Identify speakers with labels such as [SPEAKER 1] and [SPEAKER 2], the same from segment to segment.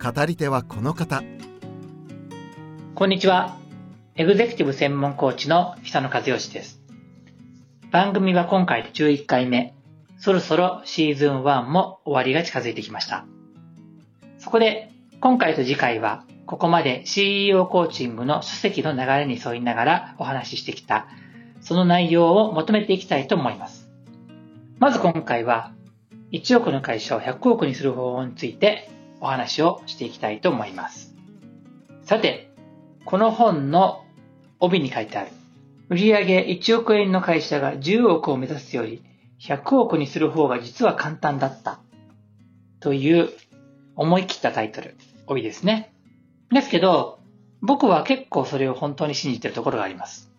[SPEAKER 1] 語り手はこの方。
[SPEAKER 2] こんにちは。エグゼクティブ専門コーチの久野和義です。番組は今回で11回目。そろそろシーズン1も終わりが近づいてきました。そこで今回と次回はここまで CEO コーチングの書籍の流れに沿いながらお話ししてきたその内容をまとめていきたいと思います。まず今回は1億の会社を100億にする方法についてお話をしていきたいと思います。さて、この本の帯に書いてある売上1億円の会社が10億を目指すより100億にする方が実は簡単だったという思い切ったタイトル、帯ですね。ですけど、僕は結構それを本当に信じてるところがあります。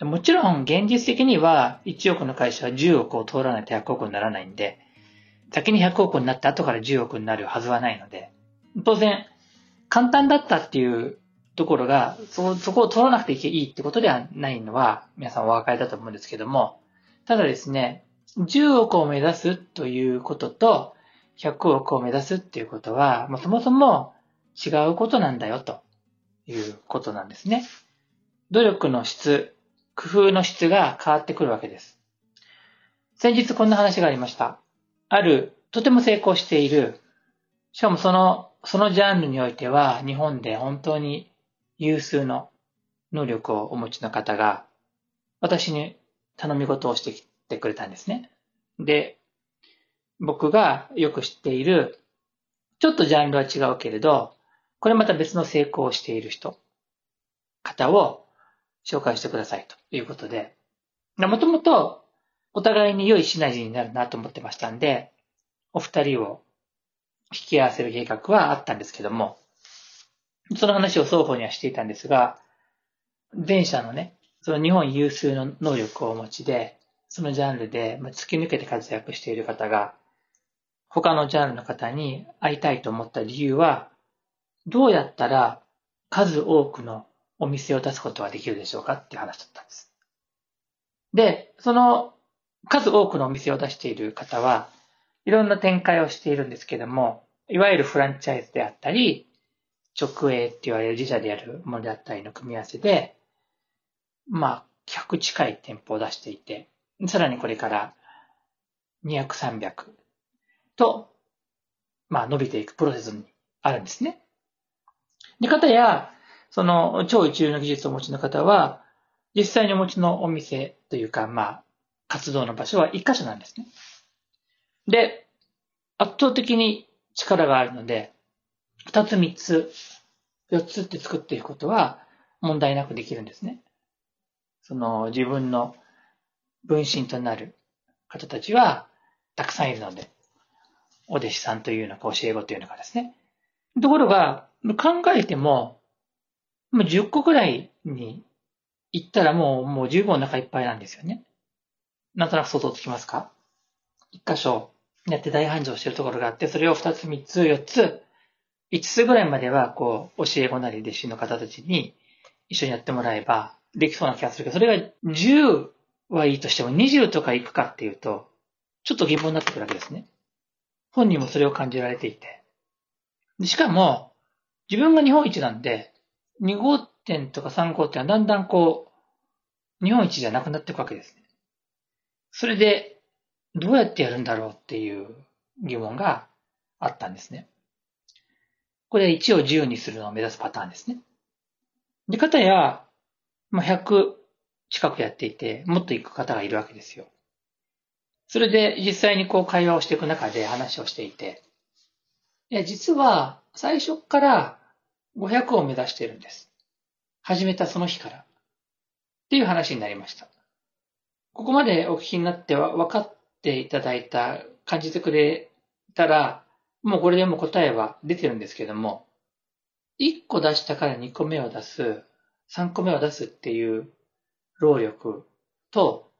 [SPEAKER 2] もちろん現実的には1億の会社は10億を通らないと100億にならないんで、先に100億になって後から10億になるはずはないので、当然、簡単だったっていうところが、そ、そこを通らなくていいってことではないのは、皆さんお分かりだと思うんですけども、ただですね、10億を目指すということと、100億を目指すっていうことは、まあそもそも違うことなんだよということなんですね。努力の質、工夫の質が変わってくるわけです。先日こんな話がありました。ある、とても成功している、しかもその、そのジャンルにおいては日本で本当に有数の能力をお持ちの方が、私に頼み事をしてきてくれたんですね。で、僕がよく知っている、ちょっとジャンルは違うけれど、これまた別の成功をしている人、方を紹介してくださいということで、もともとお互いに良いシナジーになるなと思ってましたんで、お二人を引き合わせる計画はあったんですけども、その話を双方にはしていたんですが、前者のね、その日本有数の能力をお持ちで、そのジャンルで突き抜けて活躍している方が、他のジャンルの方に会いたいと思った理由は、どうやったら数多くのお店を出すことはできるでしょうかって話だったんです。で、その数多くのお店を出している方は、いろんな展開をしているんですけども、いわゆるフランチャイズであったり、直営って言われる自社でやるものであったりの組み合わせで、まあ、100近い店舗を出していて、さらにこれから200、300と、まあ、伸びていくプロセスにあるんですね。で、方や、その超一流の技術をお持ちの方は、実際にお持ちのお店というか、まあ、活動の場所は一箇所なんですね。で、圧倒的に力があるので、二つ三つ、四つって作っていくことは問題なくできるんですね。その自分の分身となる方たちはたくさんいるので、お弟子さんというのか教え子というのかですね。ところが、考えても、もう10個くらいに行ったらもう、もう十分お腹いっぱいなんですよね。なんとなく想像つきますか？一箇所やって大繁盛してるところがあって、それを二つ、三つ、四つ、五つぐらいまでは、こう、教え子なり弟子の方たちに一緒にやってもらえば、できそうな気がするけど、それが10はいいとしても20とか行くかっていうと、ちょっと疑問になってくるわけですね。本人もそれを感じられていて。しかも、自分が日本一なんで、2号店とか3号店はだんだんこう、日本一じゃなくなっていくわけです。それで、どうやってやるんだろうっていう疑問があったんですね。これ1を10にするのを目指すパターンですね。で、方や、まあ、100近くやっていて、もっと行く方がいるわけですよ。それで実際にこう会話をしていく中で話をしていて、いや、実は最初から500を目指しているんです。始めたその日から。っていう話になりました。ここまでお聞きになっては分かっていただいた、感じてくれたら、もうこれでも答えは出てるんですけども、1個出したから2個目を出す、3個目を出すっていう労力と、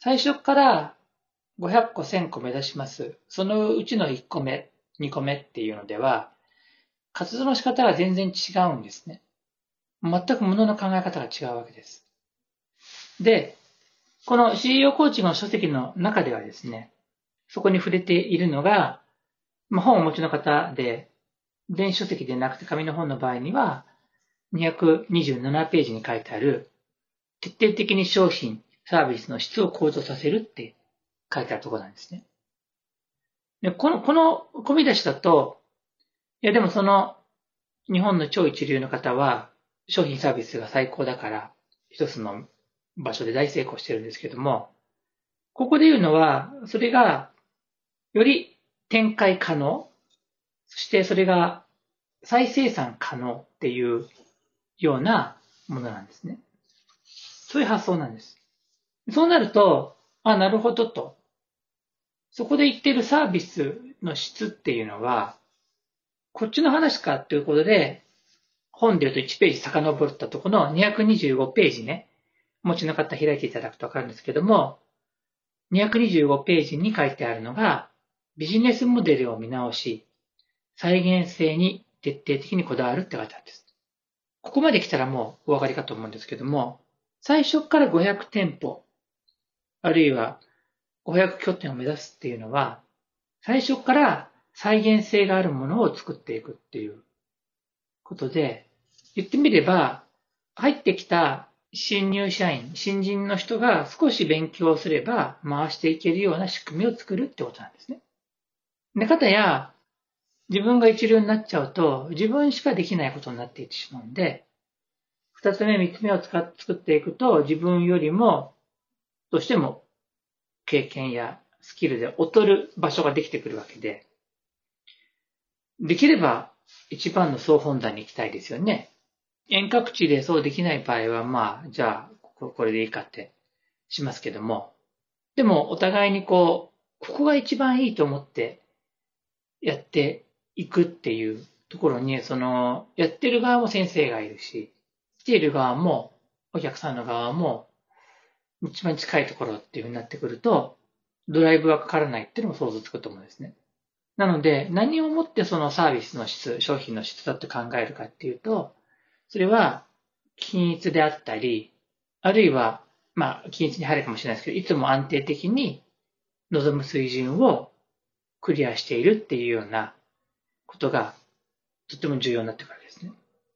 [SPEAKER 2] 最初から500個1000個目指します。そのうちの1個目、2個目っていうのでは、活動の仕方が全然違うんですね。全く物の考え方が違うわけです。で、この CEO コーチングの書籍の中ではですね、そこに触れているのが、まあ、本をお持ちの方で、電子書籍でなくて紙の本の場合には、227ページに書いてある、徹底的に商品、サービスの質を向上させるって書いてあるところなんですね。で、この、この込み出しだと、いやでもその日本の超一流の方は商品サービスが最高だから一つの場所で大成功してるんですけども、ここで言うのは、それがより展開可能、そしてそれが再生産可能っていうようなものなんですね。そういう発想なんです。そうなると、あ、なるほどと。そこで言ってるサービスの質っていうのは、こっちの話かっていうことで、本で言うと1ページ遡ったところの225ページね、持ちの方開いていただくとわかるんですけども、225ページに書いてあるのが、ビジネスモデルを見直し、再現性に徹底的にこだわるって書いてあるんです。ここまで来たらもうお分かりかと思うんですけども、最初から500店舗、あるいは500拠点を目指すっていうのは、最初から再現性があるものを作っていくっていうことで、言ってみれば、入ってきた新入社員、新人の人が少し勉強すれば回していけるような仕組みを作るってことなんですね。で、かたや、自分が一流になっちゃうと、自分しかできないことになっていってしまうんで、二つ目、三つ目を使っ作っていくと、自分よりも、どうしても経験やスキルで劣る場所ができてくるわけで、できれば一番の総本山に行きたいですよね。遠隔地でそうできない場合は、まあ、じゃあ、これでいいかってしますけども、でもお互いにこう、ここが一番いいと思ってやっていくっていうところに、その、やってる側も先生がいるし、来ている側も、お客さんの側も、一番近いところっていうふうになってくると、ドライブがかからないっていうのも想像つくと思うんですね。なので、何をもってそのサービスの質、商品の質だと考えるかっていうと、それは、均一であったり、あるいは、まあ、均一に入るかもしれないですけど、いつも安定的に望む水準をクリアしているっていうようなことが、とても重要になってくるわけですね。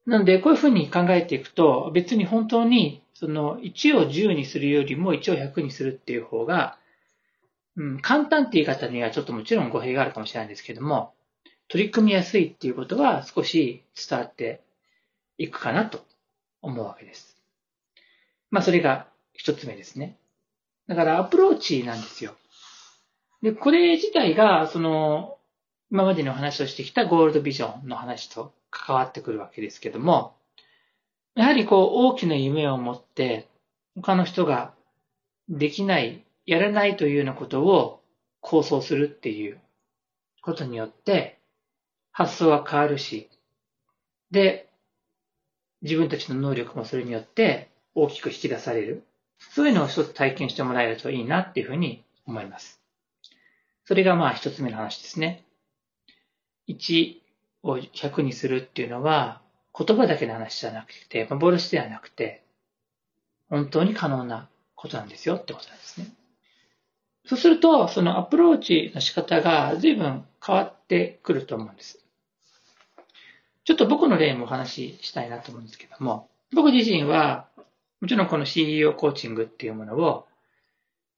[SPEAKER 2] なので、こういうふうに考えていくと、別に本当に、その、1を10にするよりも1を100にするっていう方が、うん、簡単って言い方にはちょっともちろん語弊があるかもしれないんですけども、取り組みやすいっていうことは少し伝わっていくかなと思うわけです。まあそれが一つ目ですね。だからアプローチなんですよ。で、これ自体が、その、今までの話をしてきたゴールドビジョンの話と関わってくるわけですけども、やはりこう大きな夢を持って他の人ができないやらないというようなことを構想するっていうことによって、発想は変わるし、で、自分たちの能力もそれによって大きく引き出される。そういうのを一つ体験してもらえるといいなっていうふうに思います。それがまあ一つ目の話ですね。1を100にするっていうのは言葉だけの話じゃなくて、ボルスではなくて、本当に可能なことなんですよってことなんですね。そうすると、そのアプローチの仕方が随分変わってくると思うんです。ちょっと僕の例もお話ししたいなと思うんですけども、僕自身は、もちろんこの CEO コーチングっていうものを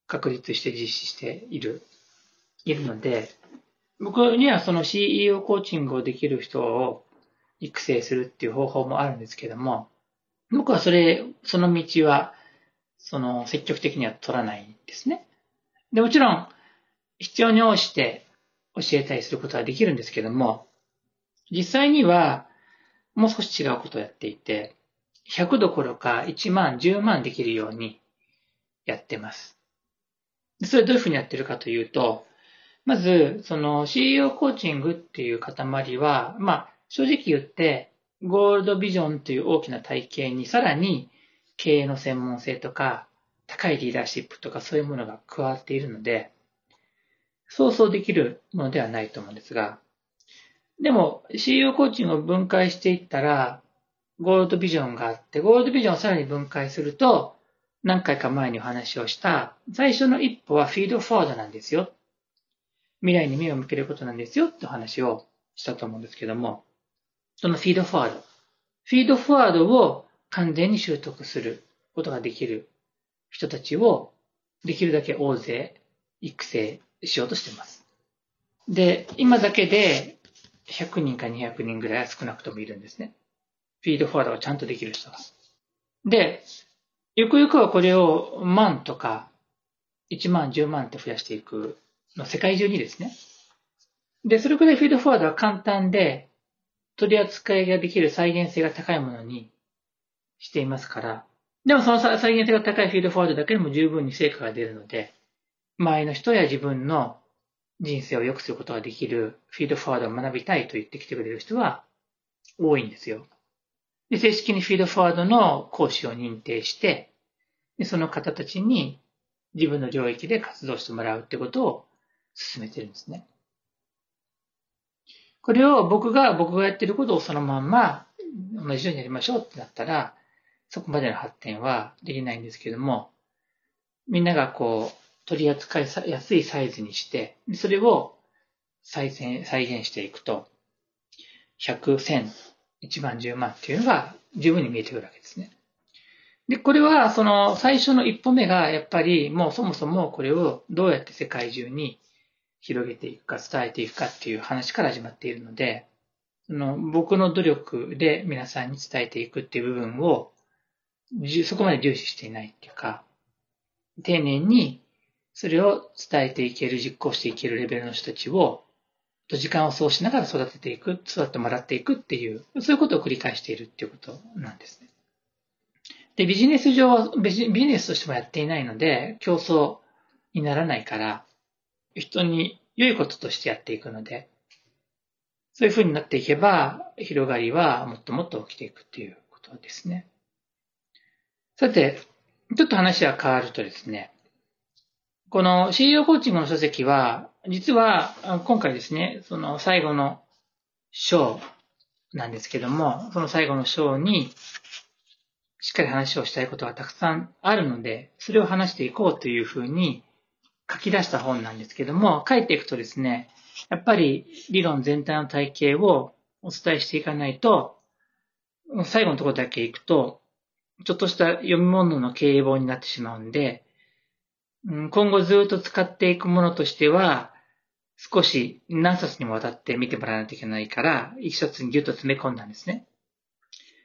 [SPEAKER 2] 確立して実施している、いるので、僕にはその CEO コーチングをできる人を育成するっていう方法もあるんですけども、僕はそれ、その道は、その積極的には取らないんですね。で、もちろん、必要に応じて教えたりすることはできるんですけども、実際には、もう少し違うことをやっていて、100どころか1万、10万できるようにやってます。それどういうふうにやってるかというと、まず、その CEO コーチングっていう塊は、まあ、正直言って、ゴールドビジョンという大きな体系にさらに経営の専門性とか、高いリーダーシップとかそういうものが加わっているので、想像できるものではないと思うんですが、でも CEO コーチングを分解していったら、ゴールドビジョンがあって、ゴールドビジョンをさらに分解すると、何回か前にお話をした最初の一歩はフィードフォワードなんですよ。未来に目を向けることなんですよってお話をしたと思うんですけども、そのフィードフォワード。フィードフォワードを完全に習得することができる人たちをできるだけ大勢育成しようとしています。で、今だけで100人か200人ぐらいは少なくともいるんですね。フィードフォワードがちゃんとできる人が。で、ゆくゆくはこれを万とか1万、10万って増やしていくの世界中にですね。で、それくらいフィードフォワードは簡単で取り扱いができる再現性が高いものにしていますから、でもその再現性が高いフィードフォワードだけでも十分に成果が出るので、周りの人や自分の人生を良くすることができるフィードフォワードを学びたいと言ってきてくれる人は多いんですよ。で、正式にフィードフォワードの講師を認定して、でその方たちに自分の領域で活動してもらうってことを進めてるんですね。これを僕が、僕がやってることをそのまんま同じようにやりましょうってなったら、そこまでの発展はできないんですけども、みんながこう、取り扱いやすいサイズにして、それを再現再現していくと、100、1000、1万、10万っていうのが十分に見えてくるわけですね。で、これはその最初の一歩目がやっぱりもうそもそもこれをどうやって世界中に広げていくか伝えていくかっていう話から始まっているので、その僕の努力で皆さんに伝えていくっていう部分をそこまで重視していないっていうか、丁寧にそれを伝えていける、実行していけるレベルの人たちを、と時間をそうしながら育てていく、育ってもらっていくっていう、そういうことを繰り返しているっていうことなんですね。で、ビジネス上はビジネスとしてもやっていないので、競争にならないから、人に良いこととしてやっていくので、そういう風になっていけば、広がりはもっともっと起きていくっていうことですね。さて、ちょっと話は変わるとですね、この CEO コーチングの書籍は、実は今回ですね、その最後の章なんですけども、その最後の章にしっかり話をしたいことがたくさんあるので、それを話していこうというふうに書き出した本なんですけども、書いていくとですね、やっぱり理論全体の体系をお伝えしていかないと、最後のところだけ行くと、ちょっとした読み物の経営本になってしまうんで、今後ずっと使っていくものとしては、少し何冊にもわたって見てもらわないといけないから、一冊にギュッと詰め込んだんですね。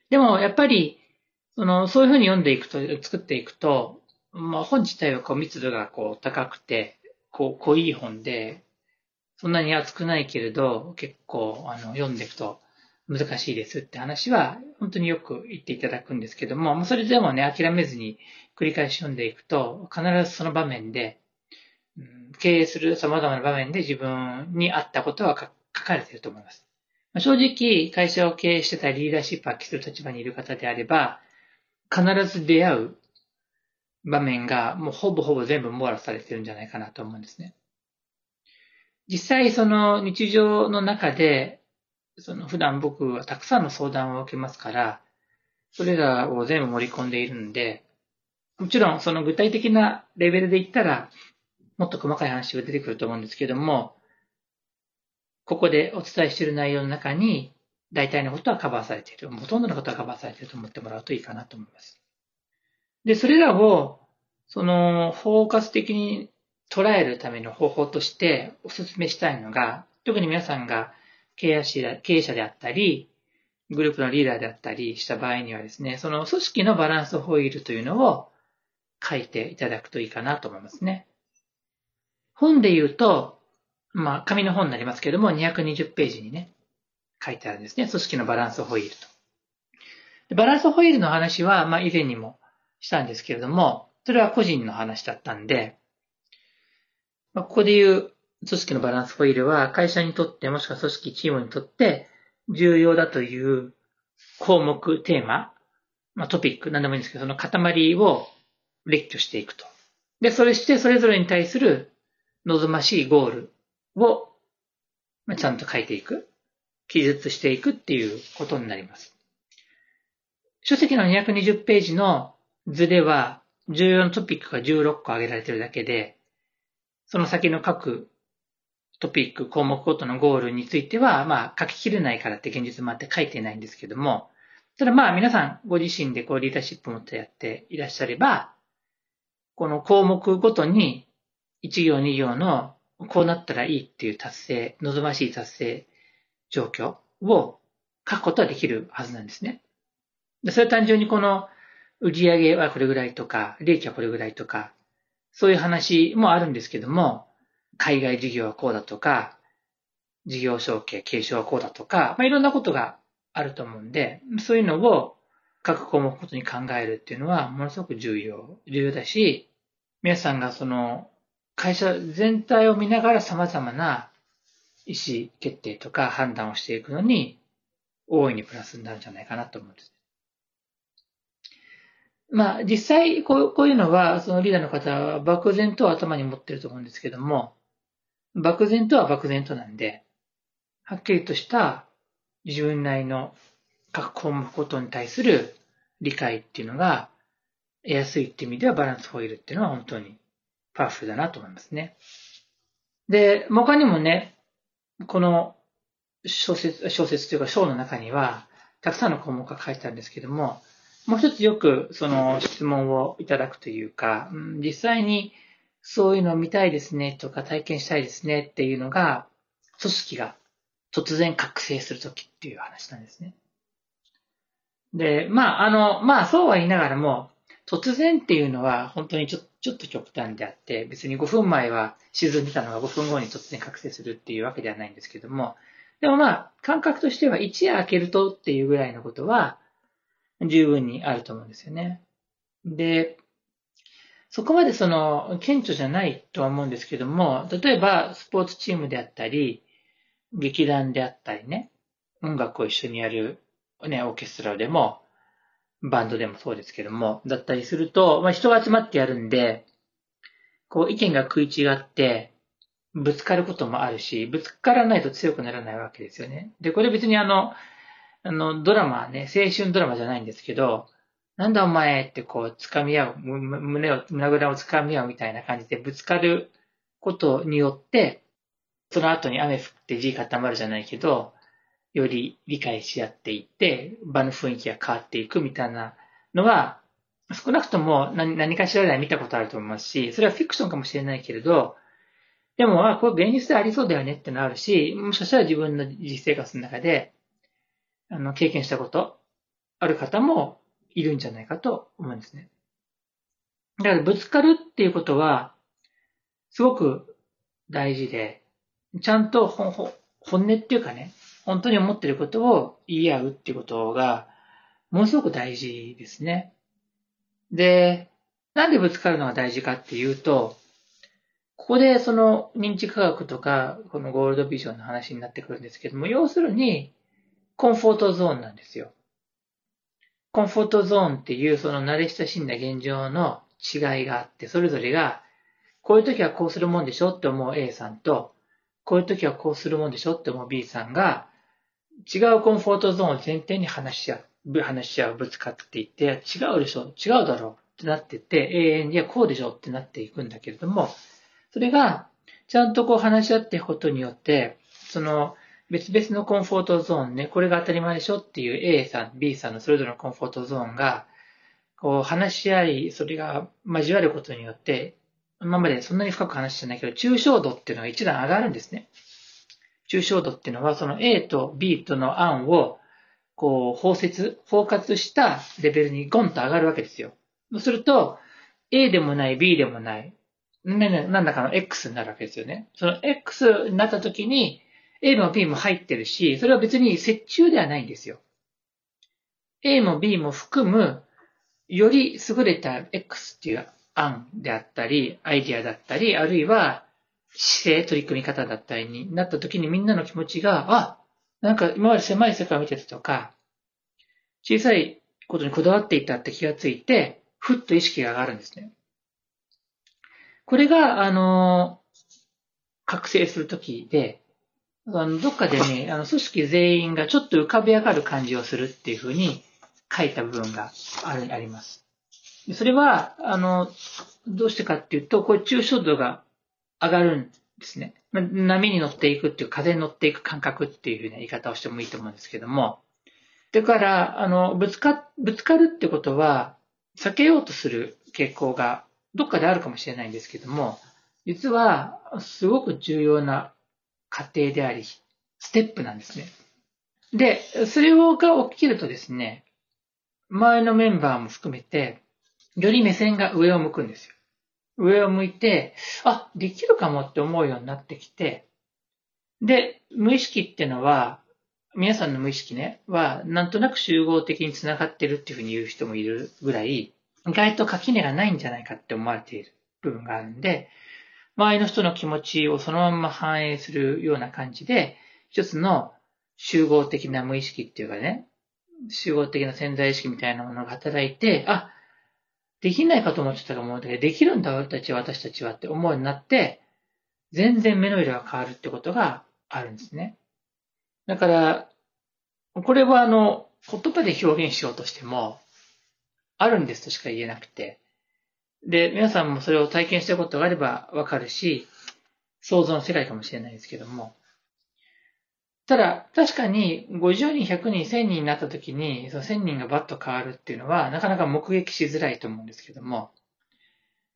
[SPEAKER 2] でも、やっぱり、その、そういうふうに読んでいくと、作っていくと、まあ、本自体はこう密度がこう高くて、こう濃い本で、そんなに厚くないけれど、結構あの読んでいくと難しいですって話は本当によく言っていただくんですけども、それでもね、諦めずに繰り返し読んでいくと、必ずその場面で、経営する様々な場面で自分に合ったことは書かれていると思います。正直、会社を経営してたりリーダーシップを発揮する立場にいる方であれば、必ず出会う場面がもうほぼほぼ全部網羅されてるんじゃないかなと思うんですね。実際その日常の中で、その普段僕はたくさんの相談を受けますから、それらを全部盛り込んでいるんで、もちろんその具体的なレベルで言ったら、もっと細かい話が出てくると思うんですけども、ここでお伝えしている内容の中に、大体のことはカバーされている。ほとんどのことはカバーされていると思ってもらうといいかなと思います。で、それらを、その、フォーカス的に捉えるための方法としてお勧めしたいのが、特に皆さんが経営者経営者であったり、グループのリーダーであったりした場合にはですね、その組織のバランスホイールというのを書いていただくといいかなと思いますね。本で言うと、まあ、紙の本になりますけれども、220ページにね、書いてあるんですね。組織のバランスホイールと。バランスホイールの話は、まあ、以前にもしたんですけれども、それは個人の話だったんで、まあ、ここで言う組織のバランスホイールは会社にとってもしくは組織チームにとって重要だという項目、テーマ、まあ、トピック、何でもいいんですけど、その塊を列挙していくと。で、それしてそれぞれに対する望ましいゴールを、ちゃんと書いていく。記述していくっていうことになります。書籍の220ページの図では、重要なトピックが16個挙げられているだけで、その先の各トピック、項目ごとのゴールについては、まあ、書ききれないからって現実もあって書いてないんですけども、ただまあ皆さんご自身でこうリーダーシップを持ってやっていらっしゃれば、この項目ごとに1行2行のこうなったらいいっていう達成、望ましい達成状況を書くことはできるはずなんですね。それは単純にこの売上はこれぐらいとか、利益はこれぐらいとか、そういう話もあるんですけども、海外事業はこうだとか、事業承継、継承はこうだとか、まあ、いろんなことがあると思うんで、そういうのを各項目ごとに考えるっていうのはものすごく重要、重要だし、皆さんがその会社全体を見ながら様々な意思決定とか判断をしていくのに大いにプラスになるんじゃないかなと思うんです。まあ実際こうこういうのはそのリーダーの方は漠然と頭に持ってると思うんですけども、漠然とは漠然となんで、はっきりとした自分なりの各項目ごとに対する理解っていうのが得やすいって意味ではバランスホイールっていうのは本当にパワフルだなと思いますね。で、他にもね、この小説、小説というか章の中には、たくさんの項目が書いてあるんですけども、もう一つよくその質問をいただくというか、実際にそういうのを見たいですねとか体験したいですねっていうのが、組織が突然覚醒するときっていう話なんですね。で、まあ、あの、まあ、そうは言いながらも、突然っていうのは本当にちょちょっと極端であって、別に5分前は沈んでたのが5分後に突然覚醒するっていうわけではないんですけども、でもまあ、感覚としては一夜明けるとっていうぐらいのことは十分にあると思うんですよね。で、そこまでその、顕著じゃないとは思うんですけども、例えばスポーツチームであったり、劇団であったりね、音楽を一緒にやる、ね、オーケストラでも、バンドでもそうですけども、だったりすると、まあ、人が集まってやるんで、こう意見が食い違って、ぶつかることもあるし、ぶつからないと強くならないわけですよね。で、これ別にあの、あの、ドラマね、青春ドラマじゃないんですけど、なんだお前ってこう、掴み合う、胸を、胸ぐらを掴み合うみたいな感じでぶつかることによって、その後に雨降って地固まるじゃないけど、より理解し合っていって、場の雰囲気が変わっていくみたいなのは、少なくとも何何かしらでは見たことあると思いますし、それはフィクションかもしれないけれど、でも、あ、これ現実でありそうだよねってのあるし、もしかしたら自分の実生活の中で、あの、経験したこと、ある方もいるんじゃないかと思うんですね。だからぶつかるっていうことは、すごく大事で、ちゃんと本音っていうかね、本当に思ってることを言い合うっていうことが、ものすごく大事ですね。で、なんでぶつかるのが大事かっていうと、ここでその認知科学とか、このゴールドビジョンの話になってくるんですけども、要するに、コンフォートゾーンなんですよ。コンフォートゾーンっていうその慣れ親しんだ現状の違いがあって、それぞれが、こういう時はこうするもんでしょって思う A さんと、こういう時はこうするもんでしょって思う B さんが、違うコンフォートゾーンを前提に話し合う、話し合う、ぶつかっていって、違うでしょ違うだろうってなってって、永遠にはこうでしょってなっていくんだけれども、それが、ちゃんとこう話し合っていくことによって、その、別々のコンフォートゾーンね、これが当たり前でしょっていう A さん、B さんのそれぞれのコンフォートゾーンが、こう話し合い、それが交わることによって、今までそんなに深く話してないけど、抽象度っていうのが一段上がるんですね。抽象度っていうのは、その A と B との案を、こう、包摂、包括したレベルにゴンと上がるわけですよ。そうすると、A でもない、B でもない、なんだかの X になるわけですよね。その X になった時に、A も B も入ってるし、それは別に折衷ではないんですよ。A も B も含む、より優れた X っていう案であったり、アイディアだったり、あるいは姿勢、取り組み方だったりになった時にみんなの気持ちが、あ、なんか今まで狭い世界を見てたとか、小さいことにこだわっていたって気がついて、ふっと意識が上がるんですね。これが、あの、覚醒するときで、あの、どっかでね、あの、組織全員がちょっと浮かび上がる感じをするっていうふうに書いた部分がある、あります。それは、あの、どうしてかっていうと、これ抽象度が上がるんですね。波に乗っていくっていう、風に乗っていく感覚っていうふうな言い方をしてもいいと思うんですけども、だから、あの、ぶつか、ぶつかるってことは、避けようとする傾向がどっかであるかもしれないんですけども、実は、すごく重要な過程であり、ステップなんですね。で、それが起きるとですね、周りのメンバーも含めて、より目線が上を向くんですよ。上を向いて、あ、できるかもって思うようになってきて、で、無意識っていうのは、皆さんの無意識ね、は、なんとなく集合的に繋がってるっていうふうに言う人もいるぐらい、意外と垣根がないんじゃないかって思われている部分があるんで、周りの人の気持ちをそのまま反映するような感じで、一つの集合的な無意識っていうかね、集合的な潜在意識みたいなものが働いて、あ、できないかと思ってたかも、できるんだ私たちは私たちはって思うようになって、全然目の色が変わるってことがあるんですね。だから、これはあの、言葉で表現しようとしても、あるんですとしか言えなくて、で、皆さんもそれを体験したことがあればわかるし、想像の世界かもしれないですけども、ただ、確かに50人、100人、1000人になった時に、その1000人がバッと変わるっていうのは、なかなか目撃しづらいと思うんですけども、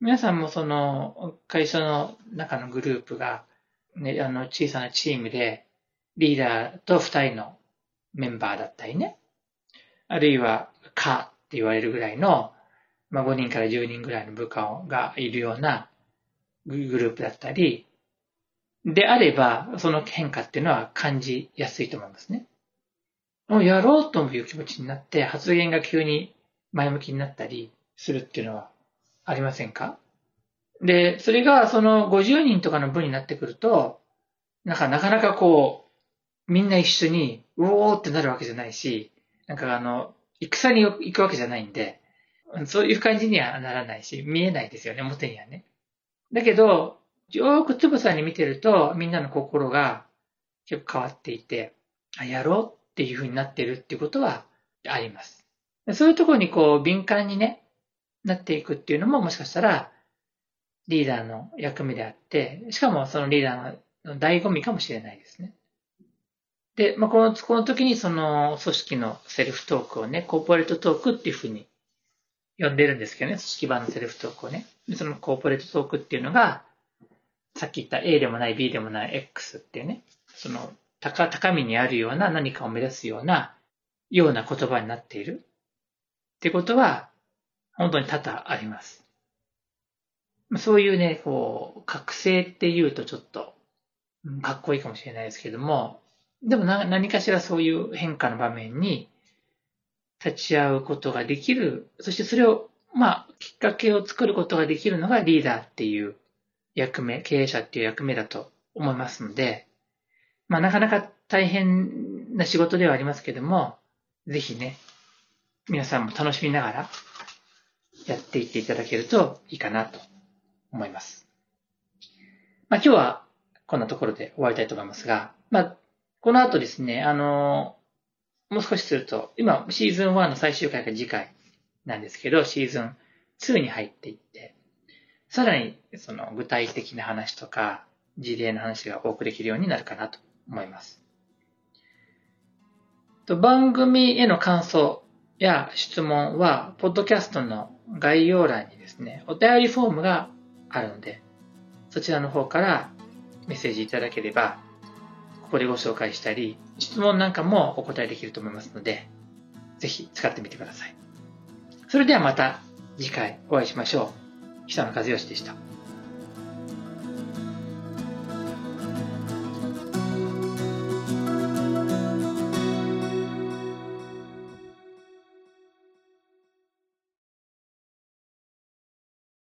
[SPEAKER 2] 皆さんもその会社の中のグループが、ね、あの小さなチームで、リーダーと2人のメンバーだったりね、あるいは、かって言われるぐらいの、まあ、5人から10人ぐらいの部下がいるようなグループだったり、であれば、その変化っていうのは感じやすいと思いますね。もうやろうという気持ちになって、発言が急に前向きになったりするっていうのはありませんか？で、それがその50人とかの部になってくると、なんかなかなかこう、みんな一緒に、うおーってなるわけじゃないし、なんかあの、戦に行くわけじゃないんで、そういう感じにはならないし、見えないですよね、表にはね。だけど、よくつぶさに見てると、みんなの心が結構変わっていて、あ、やろうっていう風になってるっていうことはあります。そういうところにこう敏感にね、なっていくっていうのももしかしたらリーダーの役目であって、しかもそのリーダーの醍醐味かもしれないですね。で、まあ、この、この時にその組織のセルフトークをね、コーポレートトークっていうふうに呼んでるんですけどね、組織版のセルフトークをね。そのコーポレートトークっていうのが、さっき言った A でもない B でもない X っていうね、その高、高みにあるような何かを目指すような、ような言葉になっている。ってことは、本当に多々あります。そういうね、こう、覚醒って言うとちょっと、かっこいいかもしれないですけども、でも何かしらそういう変化の場面に立ち会うことができる、そしてそれを、まあ、きっかけを作ることができるのがリーダーっていう役目、経営者っていう役目だと思いますので、まあなかなか大変な仕事ではありますけども、ぜひね、皆さんも楽しみながらやっていっていただけるといいかなと思います。まあ今日はこんなところで終わりたいと思いますが、まあこの後ですね、あの、もう少しすると、今シーズン1の最終回が次回なんですけど、シーズン2に入っていって、さらに、その具体的な話とか、事例の話が多くできるようになるかなと思います。番組への感想や質問は、ポッドキャストの概要欄にですね、お便りフォームがあるので、そちらの方からメッセージいただければ、ここでご紹介したり、質問なんかもお答えできると思いますので、ぜひ使ってみてください。それではまた次回お会いしましょう。久野和義でした。